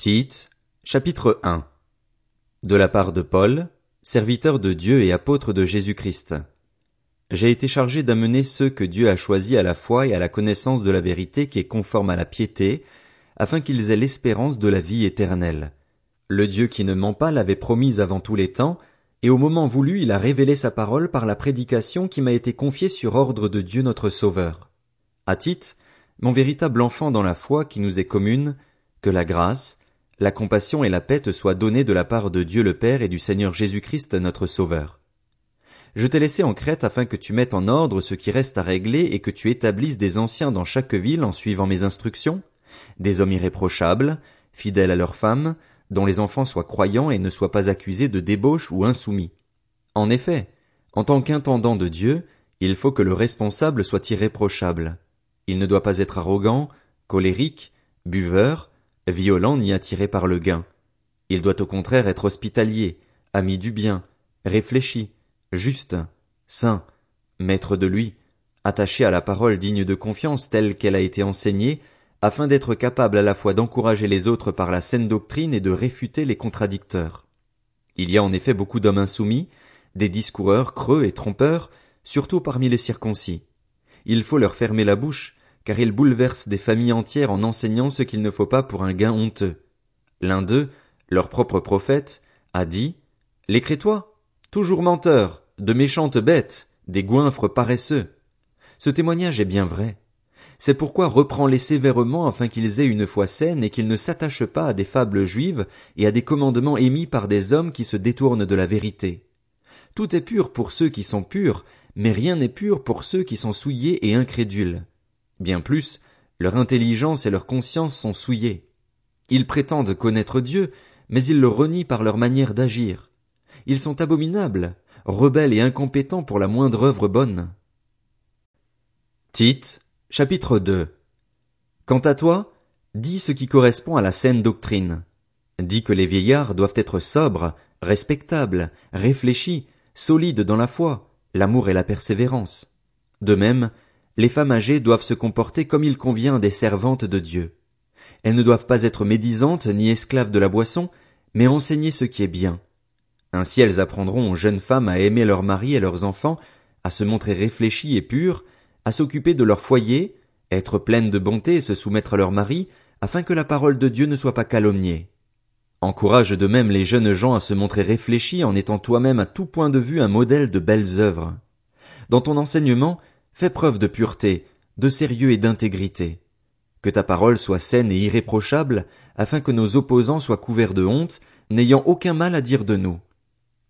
Tite, chapitre 1 De la part de Paul, serviteur de Dieu et apôtre de Jésus-Christ. J'ai été chargé d'amener ceux que Dieu a choisis à la foi et à la connaissance de la vérité qui est conforme à la piété, afin qu'ils aient l'espérance de la vie éternelle. Le Dieu qui ne ment pas l'avait promise avant tous les temps, et au moment voulu il a révélé sa parole par la prédication qui m'a été confiée sur ordre de Dieu notre Sauveur. À Tite, mon véritable enfant dans la foi qui nous est commune, que la grâce, la compassion et la paix te soient données de la part de Dieu le Père et du Seigneur Jésus-Christ notre Sauveur. Je t'ai laissé en Crète afin que tu mettes en ordre ce qui reste à régler et que tu établisses des anciens dans chaque ville en suivant mes instructions, des hommes irréprochables, fidèles à leurs femmes, dont les enfants soient croyants et ne soient pas accusés de débauche ou insoumis. En effet, en tant qu'intendant de Dieu, il faut que le responsable soit irréprochable. Il ne doit pas être arrogant, colérique, buveur, violent ni attiré par le gain. Il doit au contraire être hospitalier, ami du bien, réfléchi, juste, saint, maître de lui, attaché à la parole digne de confiance telle qu'elle a été enseignée, afin d'être capable à la fois d'encourager les autres par la saine doctrine et de réfuter les contradicteurs. Il y a en effet beaucoup d'hommes insoumis, des discoureurs creux et trompeurs, surtout parmi les circoncis. Il faut leur fermer la bouche, car ils bouleversent des familles entières en enseignant ce qu'il ne faut pas pour un gain honteux. L'un d'eux, leur propre prophète, a dit, Les Crétois, toujours menteurs, de méchantes bêtes, des goinfres paresseux. Ce témoignage est bien vrai. C'est pourquoi reprends-les sévèrement afin qu'ils aient une foi saine et qu'ils ne s'attachent pas à des fables juives et à des commandements émis par des hommes qui se détournent de la vérité. Tout est pur pour ceux qui sont purs, mais rien n'est pur pour ceux qui sont souillés et incrédules. Bien plus, leur intelligence et leur conscience sont souillées. Ils prétendent connaître Dieu, mais ils le renient par leur manière d'agir. Ils sont abominables, rebelles et incompétents pour la moindre œuvre bonne. Tite, chapitre 2 Quant à toi, dis ce qui correspond à la saine doctrine. Dis que les vieillards doivent être sobres, respectables, réfléchis, solides dans la foi, l'amour et la persévérance. De même, les femmes âgées doivent se comporter comme il convient des servantes de Dieu. Elles ne doivent pas être médisantes ni esclaves de la boisson, mais enseigner ce qui est bien. Ainsi elles apprendront aux jeunes femmes à aimer leurs maris et leurs enfants, à se montrer réfléchies et pures, à s'occuper de leur foyer, être pleines de bonté et se soumettre à leur mari, afin que la parole de Dieu ne soit pas calomniée. Encourage de même les jeunes gens à se montrer réfléchis en étant toi-même à tout point de vue un modèle de belles œuvres. Dans ton enseignement, fais preuve de pureté, de sérieux et d'intégrité. Que ta parole soit saine et irréprochable, afin que nos opposants soient couverts de honte, n'ayant aucun mal à dire de nous.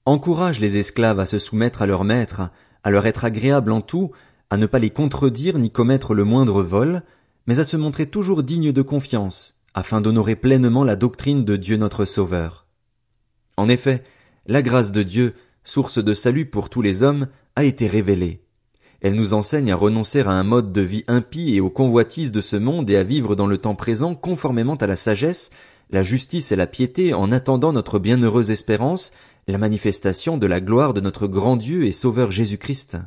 Encourage les esclaves à se soumettre à leur maître, à leur être agréable en tout, à ne pas les contredire ni commettre le moindre vol, mais à se montrer toujours dignes de confiance, afin d'honorer pleinement la doctrine de Dieu notre Sauveur. En effet, la grâce de Dieu, source de salut pour tous les hommes, a été révélée. Elle nous enseigne à renoncer à un mode de vie impie et aux convoitises de ce monde et à vivre dans le temps présent conformément à la sagesse, la justice et la piété en attendant notre bienheureuse espérance, la manifestation de la gloire de notre grand Dieu et Sauveur Jésus-Christ.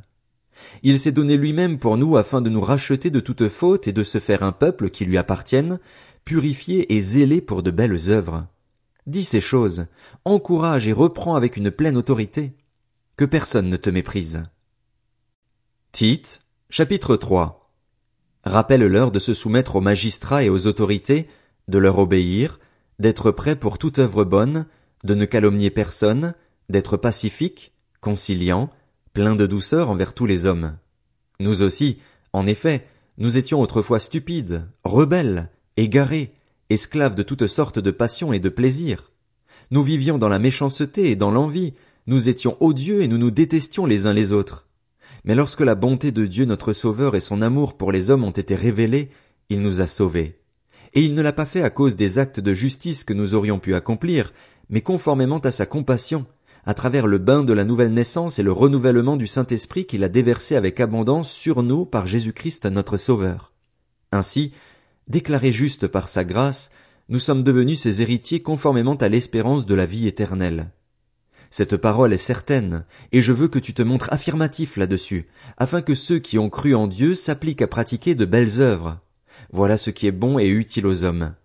Il s'est donné lui-même pour nous afin de nous racheter de toute faute et de se faire un peuple qui lui appartienne, purifié et zélé pour de belles œuvres. Dis ces choses, encourage et reprends avec une pleine autorité. Que personne ne te méprise. Tite, chapitre 3 Rappelle-leur de se soumettre aux magistrats et aux autorités, de leur obéir, d'être prêts pour toute œuvre bonne, de ne calomnier personne, d'être pacifique, conciliant, plein de douceur envers tous les hommes. Nous aussi, en effet, nous étions autrefois stupides, rebelles, égarés, esclaves de toutes sortes de passions et de plaisirs. Nous vivions dans la méchanceté et dans l'envie, nous étions odieux et nous nous détestions les uns les autres. Mais lorsque la bonté de Dieu notre Sauveur et son amour pour les hommes ont été révélés, il nous a sauvés. Et il ne l'a pas fait à cause des actes de justice que nous aurions pu accomplir, mais conformément à sa compassion, à travers le bain de la nouvelle naissance et le renouvellement du Saint-Esprit qu'il a déversé avec abondance sur nous par Jésus-Christ notre Sauveur. Ainsi, déclarés justes par sa grâce, nous sommes devenus ses héritiers conformément à l'espérance de la vie éternelle. Cette parole est certaine, et je veux que tu te montres affirmatif là-dessus, afin que ceux qui ont cru en Dieu s'appliquent à pratiquer de belles œuvres. Voilà ce qui est bon et utile aux hommes.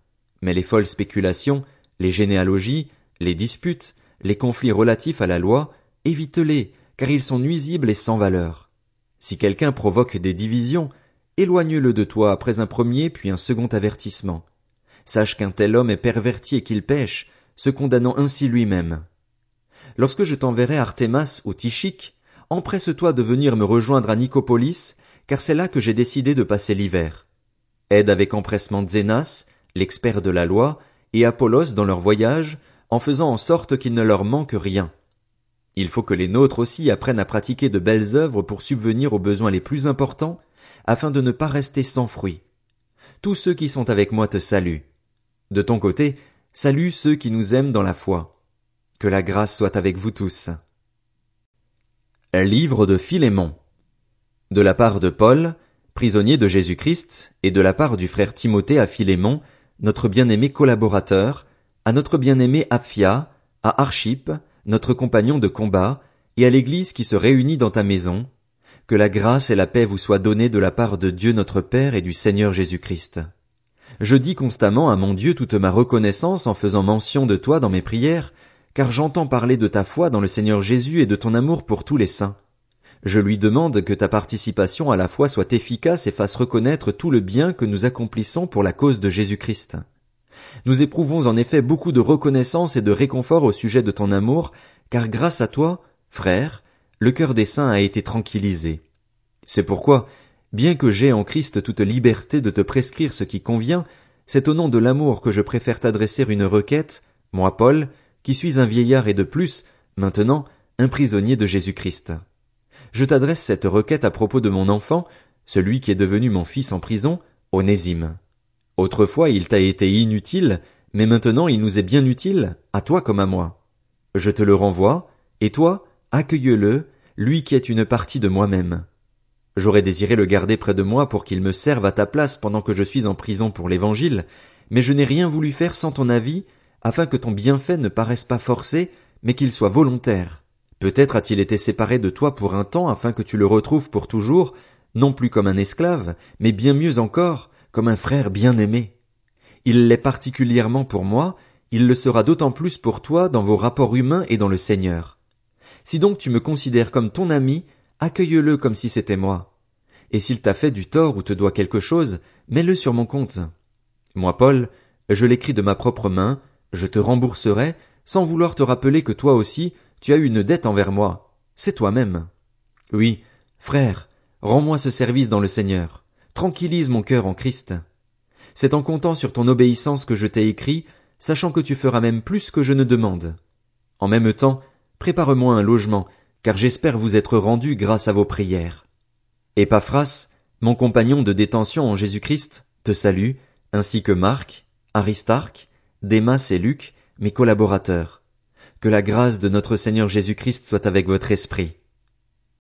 Mais les folles spéculations, les généalogies, les disputes, les conflits relatifs à la loi, évite-les, car ils sont nuisibles et sans valeur. Si quelqu'un provoque des divisions, éloigne-le de toi après un premier puis un second avertissement. Sache qu'un tel homme est perverti et qu'il pêche, se condamnant ainsi lui-même. Lorsque je t'enverrai Artémas ou Tichique, empresse-toi de venir me rejoindre à Nicopolis, car c'est là que j'ai décidé de passer l'hiver. Aide avec empressement Zénas, l'expert de la loi, et Apollos dans leur voyage, en faisant en sorte qu'il ne leur manque rien. Il faut que les nôtres aussi apprennent à pratiquer de belles œuvres pour subvenir aux besoins les plus importants, afin de ne pas rester sans fruit. Tous ceux qui sont avec moi te saluent. De ton côté, salue ceux qui nous aiment dans la foi. Que la grâce soit avec vous tous. Livre de Philémon. De la part de Paul, prisonnier de Jésus-Christ, et de la part du frère Timothée à Philémon, notre bien-aimé collaborateur, à notre bien-aimé Aphia, à Archip, notre compagnon de combat, et à l'église qui se réunit dans ta maison, que la grâce et la paix vous soient données de la part de Dieu notre Père et du Seigneur Jésus-Christ. Je dis constamment à mon Dieu toute ma reconnaissance en faisant mention de toi dans mes prières, car j'entends parler de ta foi dans le Seigneur Jésus et de ton amour pour tous les saints. Je lui demande que ta participation à la foi soit efficace et fasse reconnaître tout le bien que nous accomplissons pour la cause de Jésus-Christ. Nous éprouvons en effet beaucoup de reconnaissance et de réconfort au sujet de ton amour, car grâce à toi, frère, le cœur des saints a été tranquillisé. C'est pourquoi, bien que j'aie en Christ toute liberté de te prescrire ce qui convient, c'est au nom de l'amour que je préfère t'adresser une requête, moi Paul, qui suis un vieillard et de plus, maintenant, un prisonnier de Jésus-Christ. Je t'adresse cette requête à propos de mon enfant, celui qui est devenu mon fils en prison, Onésime. Autrefois il t'a été inutile, mais maintenant il nous est bien utile, à toi comme à moi. Je te le renvoie, et toi, accueille-le, lui qui est une partie de moi-même. J'aurais désiré le garder près de moi pour qu'il me serve à ta place pendant que je suis en prison pour l'évangile, mais je n'ai rien voulu faire sans ton avis, afin que ton bienfait ne paraisse pas forcé, mais qu'il soit volontaire. Peut-être a-t-il été séparé de toi pour un temps afin que tu le retrouves pour toujours, non plus comme un esclave, mais bien mieux encore, comme un frère bien-aimé. Il l'est particulièrement pour moi, il le sera d'autant plus pour toi dans vos rapports humains et dans le Seigneur. Si donc tu me considères comme ton ami, accueille-le comme si c'était moi. Et s'il t'a fait du tort ou te doit quelque chose, mets-le sur mon compte. Moi, Paul, je l'écris de ma propre main, je te rembourserai, sans vouloir te rappeler que toi aussi, tu as une dette envers moi. C'est toi-même. Oui, frère, rends-moi ce service dans le Seigneur tranquillise mon cœur en Christ. C'est en comptant sur ton obéissance que je t'ai écrit, sachant que tu feras même plus que je ne demande. En même temps, prépare-moi un logement, car j'espère vous être rendu grâce à vos prières. Epaphras, mon compagnon de détention en Jésus-Christ, te salue, ainsi que Marc, Aristarque, Démas et Luc, mes collaborateurs. Que la grâce de notre Seigneur Jésus-Christ soit avec votre esprit.